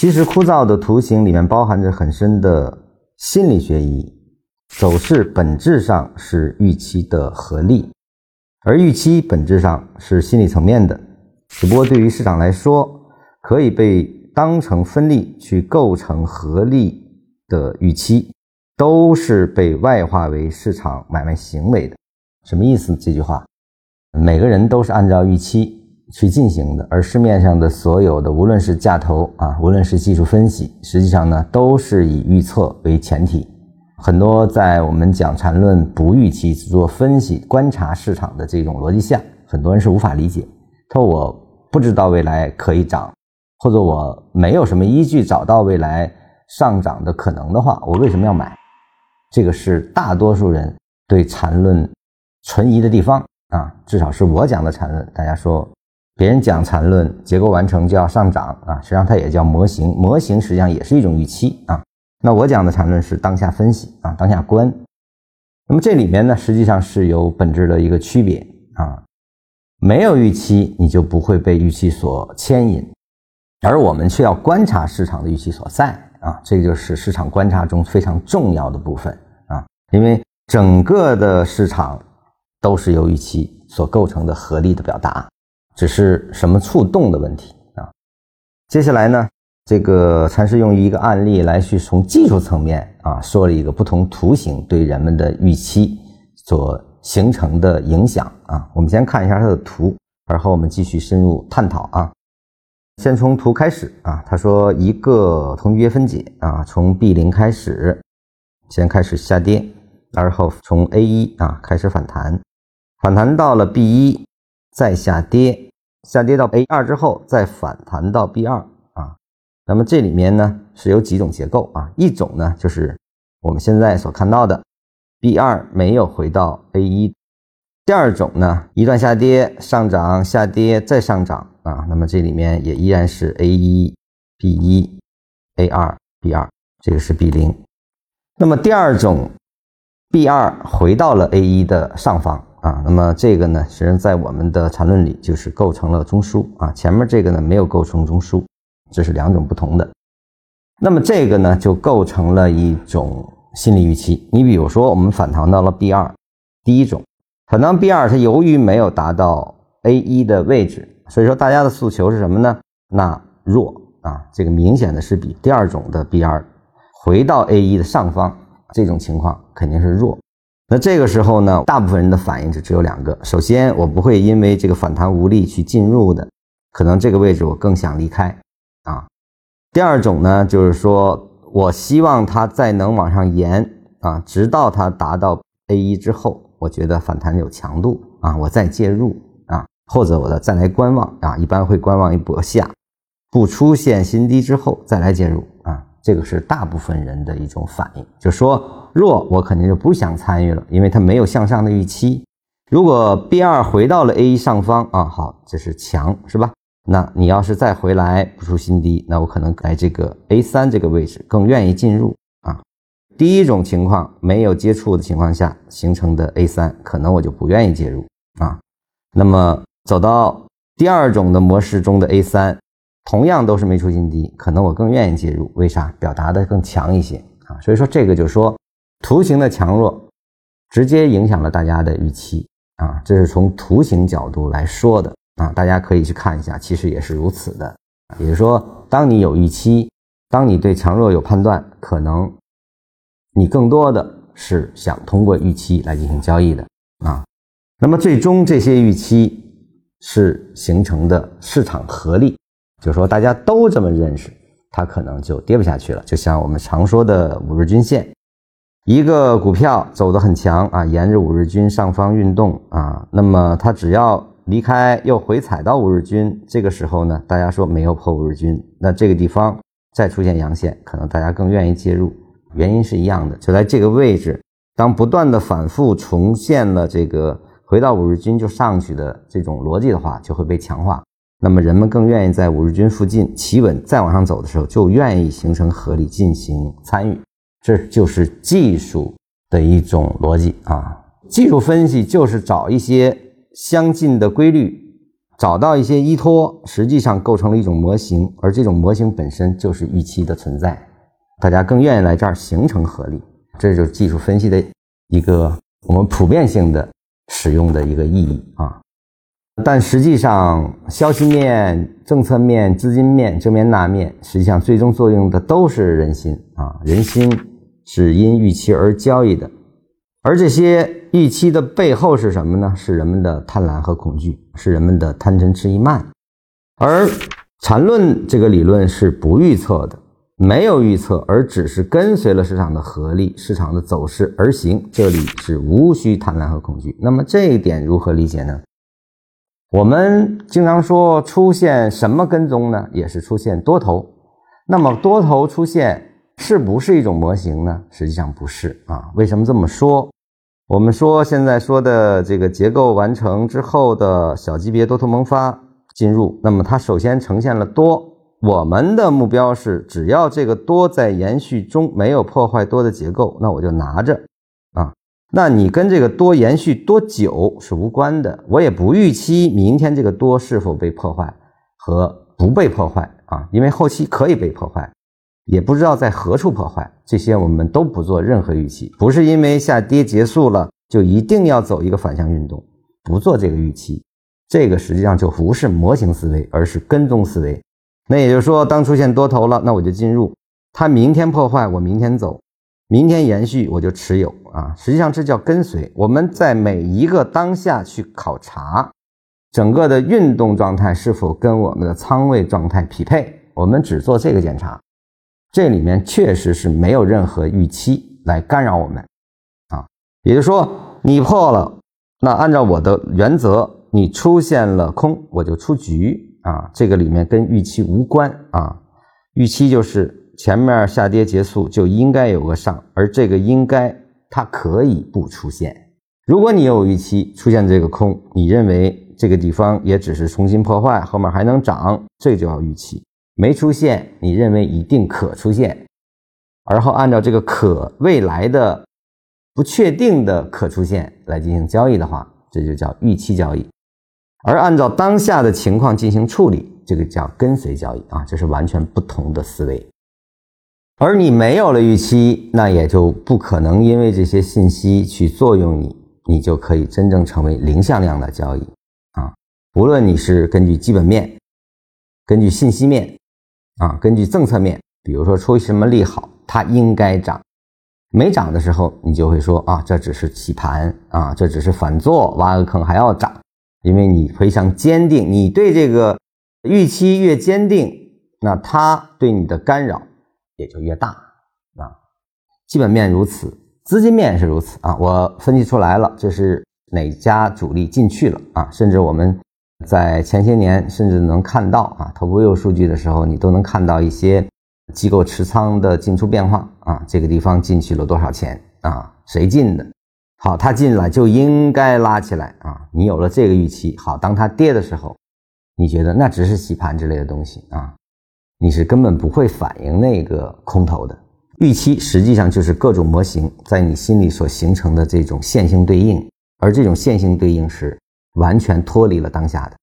其实枯燥的图形里面包含着很深的心理学意义。走势本质上是预期的合力，而预期本质上是心理层面的。只不过对于市场来说，可以被当成分力去构成合力的预期，都是被外化为市场买卖行为的。什么意思？这句话，每个人都是按照预期去进行的，而市面上的所有的，无论是价投啊，无论是技术分析，实际上呢，都是以预测为前提。很多在我们讲缠论不预期只做分析观察市场的这种逻辑下，很多人是无法理解。他说我不知道未来可以涨，或者我没有什么依据找到未来上涨的可能的话，我为什么要买？这个是大多数人对缠论存疑的地方啊。至少是我讲的缠论，大家说别人讲缠论结构完成就要上涨啊，实际上它也叫模型，模型实际上也是一种预期啊。那我讲的缠论是当下分析啊，当下观。那么这里面呢，实际上是有本质的一个区别啊。没有预期，你就不会被预期所牵引，而我们却要观察市场的预期所在啊。这就是市场观察中非常重要的部分啊。因为整个的市场都是由预期所构成的合力的表达，只是什么触动的问题啊。接下来呢？这个禅师用一个案例来去从技术层面啊说了一个不同图形对人们的预期所形成的影响啊。我们先看一下它的图，而后我们继续深入探讨啊。先从图开始啊，他说一个同约分解啊，从 B 零开始，先开始下跌，而后从 A 一啊开始反弹，反弹到了 B 一，再下跌，下跌到 A 二之后再反弹到 B 二啊。那么这里面呢是有几种结构啊，一种呢就是我们现在所看到的 B 二没有回到 A 一，第二种呢一段下跌上涨下跌再上涨啊，那么这里面也依然是 A 一 B 一 A 二 B 二，这个是 B 零。那么第二种 B 二回到了 A 一的上方啊，那么这个呢实际上在我们的缠论里就是构成了中枢啊，前面这个呢没有构成中枢。这是两种不同的，那么这个呢，就构成了一种心理预期。你比如说，我们反弹到了 B 二，第一种反弹 B 二，它由于没有达到 A 一的位置，所以说大家的诉求是什么呢？那弱啊，这个明显的是比第二种的 B 二回到 A 一的上方，这种情况肯定是弱。那这个时候呢，大部分人的反应就只有两个：首先，我不会因为这个反弹无力去进入的，可能这个位置我更想离开。啊，第二种呢，就是说我希望它再能往上延啊，直到它达到 A 一之后，我觉得反弹有强度啊，我再介入啊，或者我的再来观望啊，一般会观望一波下，不出现新低之后再来介入，这个是大部分人的一种反应，就说弱我肯定就不想参与了，因为它没有向上的预期。如果 B 二回到了 A 一上方啊，好，这是强是吧？那你要是再回来不出新低，那我可能在这个 A 三这个位置更愿意进入啊。第一种情况没有接触的情况下形成的 A 三，可能我就不愿意介入啊。那么走到第二种的模式中的 A 三，同样都是没出新低，可能我更愿意介入。为啥？表达的更强一些啊。所以说这个就是说图形的强弱直接影响了大家的预期啊。这是从图形角度来说的。啊，大家可以去看一下，其实也是如此的。也就是说，当你有预期，当你对强弱有判断，可能你更多的是想通过预期来进行交易的啊。那么最终这些预期是形成的市场合力，就说大家都这么认识，它可能就跌不下去了。就像我们常说的五日均线，一个股票走得很强啊，沿着五日均上方运动啊，那么它只要离开又回踩到五日均，这个时候呢，大家说没有破五日均，那这个地方再出现阳线，可能大家更愿意介入，原因是一样的，就在这个位置，当不断的反复重现了这个回到五日均就上去的这种逻辑的话，就会被强化，那么人们更愿意在五日均附近企稳再往上走的时候，就愿意形成合力进行参与，这就是技术的一种逻辑啊，技术分析就是找一些。相近的规律，找到一些依托，实际上构成了一种模型，而这种模型本身就是预期的存在，大家更愿意来这儿形成合力，这就是技术分析的一个我们普遍性的使用的一个意义啊。但实际上，消息面、政策面、资金面、这面那面，实际上最终作用的都是人心啊！人心是因预期而交易的，而这些预期的背后是什么呢？是人们的贪婪和恐惧，是人们的贪嗔痴疑慢。而缠论这个理论是不预测的，没有预测，而只是跟随了市场的合力、市场的走势而行。这里是无需贪婪和恐惧。那么这一点如何理解呢？我们经常说出现什么跟踪呢？也是出现多头。那么多头出现是不是一种模型呢？实际上不是啊。为什么这么说？我们说现在说的这个结构完成之后的小级别多头萌发进入，那么它首先呈现了多。我们的目标是，只要这个多在延续中没有破坏多的结构，那我就拿着。那你跟这个多延续多久是无关的，我也不预期明天这个多是否被破坏和不被破坏啊，因为后期可以被破坏，也不知道在何处破坏，这些我们都不做任何预期，不是因为下跌结束了就一定要走一个反向运动，不做这个预期，这个实际上就不是模型思维，而是跟踪思维。那也就是说，当出现多头了，那我就进入，它明天破坏，我明天走。明天延续我就持有啊，实际上这叫跟随。我们在每一个当下去考察整个的运动状态是否跟我们的仓位状态匹配，我们只做这个检查。这里面确实是没有任何预期来干扰我们啊。也就是说，你破了，那按照我的原则，你出现了空，我就出局啊。这个里面跟预期无关啊，预期就是。前面下跌结束就应该有个上，而这个应该它可以不出现。如果你有预期出现这个空，你认为这个地方也只是重新破坏，后面还能涨，这就叫预期。没出现，你认为一定可出现，而后按照这个可未来的不确定的可出现来进行交易的话，这就叫预期交易。而按照当下的情况进行处理，这个叫跟随交易啊，这是完全不同的思维。而你没有了预期，那也就不可能因为这些信息去作用你，你就可以真正成为零向量的交易啊！无论你是根据基本面、根据信息面啊、根据政策面，比如说出于什么利好，它应该涨，没涨的时候，你就会说啊，这只是洗盘啊，这只是反做，挖个坑还要涨，因为你非常坚定，你对这个预期越坚定，那它对你的干扰。也就越大啊，基本面如此，资金面也是如此啊。我分析出来了，这是哪家主力进去了啊？甚至我们在前些年甚至能看到啊，头部有数据的时候，你都能看到一些机构持仓的进出变化啊。这个地方进去了多少钱啊？谁进的？好，他进来就应该拉起来啊。你有了这个预期，好，当它跌的时候，你觉得那只是洗盘之类的东西啊？你是根本不会反映那个空头的预期，实际上就是各种模型在你心里所形成的这种线性对应，而这种线性对应是完全脱离了当下的，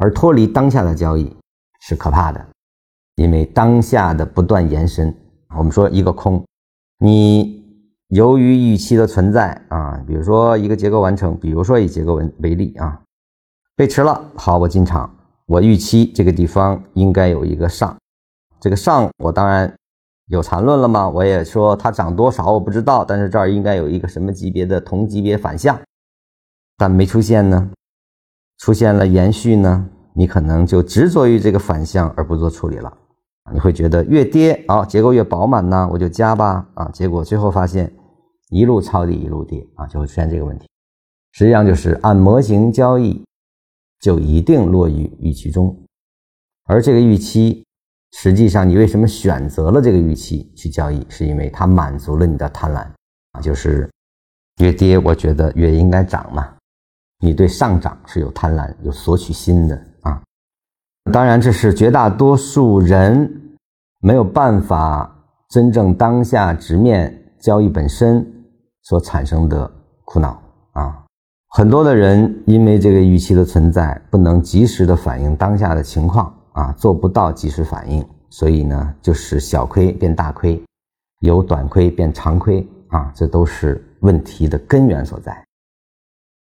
而脱离当下的交易是可怕的，因为当下的不断延伸，我们说一个空，你由于预期的存在啊，比如说一个结构完成，比如说以结构为为例啊，背驰了，好，我进场，我预期这个地方应该有一个上。这个上我当然有缠论了吗？我也说它涨多少我不知道，但是这儿应该有一个什么级别的同级别反向，但没出现呢，出现了延续呢，你可能就执着于这个反向而不做处理了，你会觉得越跌啊结构越饱满呢，我就加吧啊，结果最后发现一路抄底一路跌啊，就会出现这个问题。实际上就是按模型交易就一定落于预期中，而这个预期。实际上，你为什么选择了这个预期去交易？是因为它满足了你的贪婪啊，就是越跌，我觉得越应该涨嘛。你对上涨是有贪婪、有索取心的啊。当然，这是绝大多数人没有办法真正当下直面交易本身所产生的苦恼啊。很多的人因为这个预期的存在，不能及时的反映当下的情况啊，做不到及时反应，所以呢，就是小亏变大亏，由短亏变长亏啊，这都是问题的根源所在。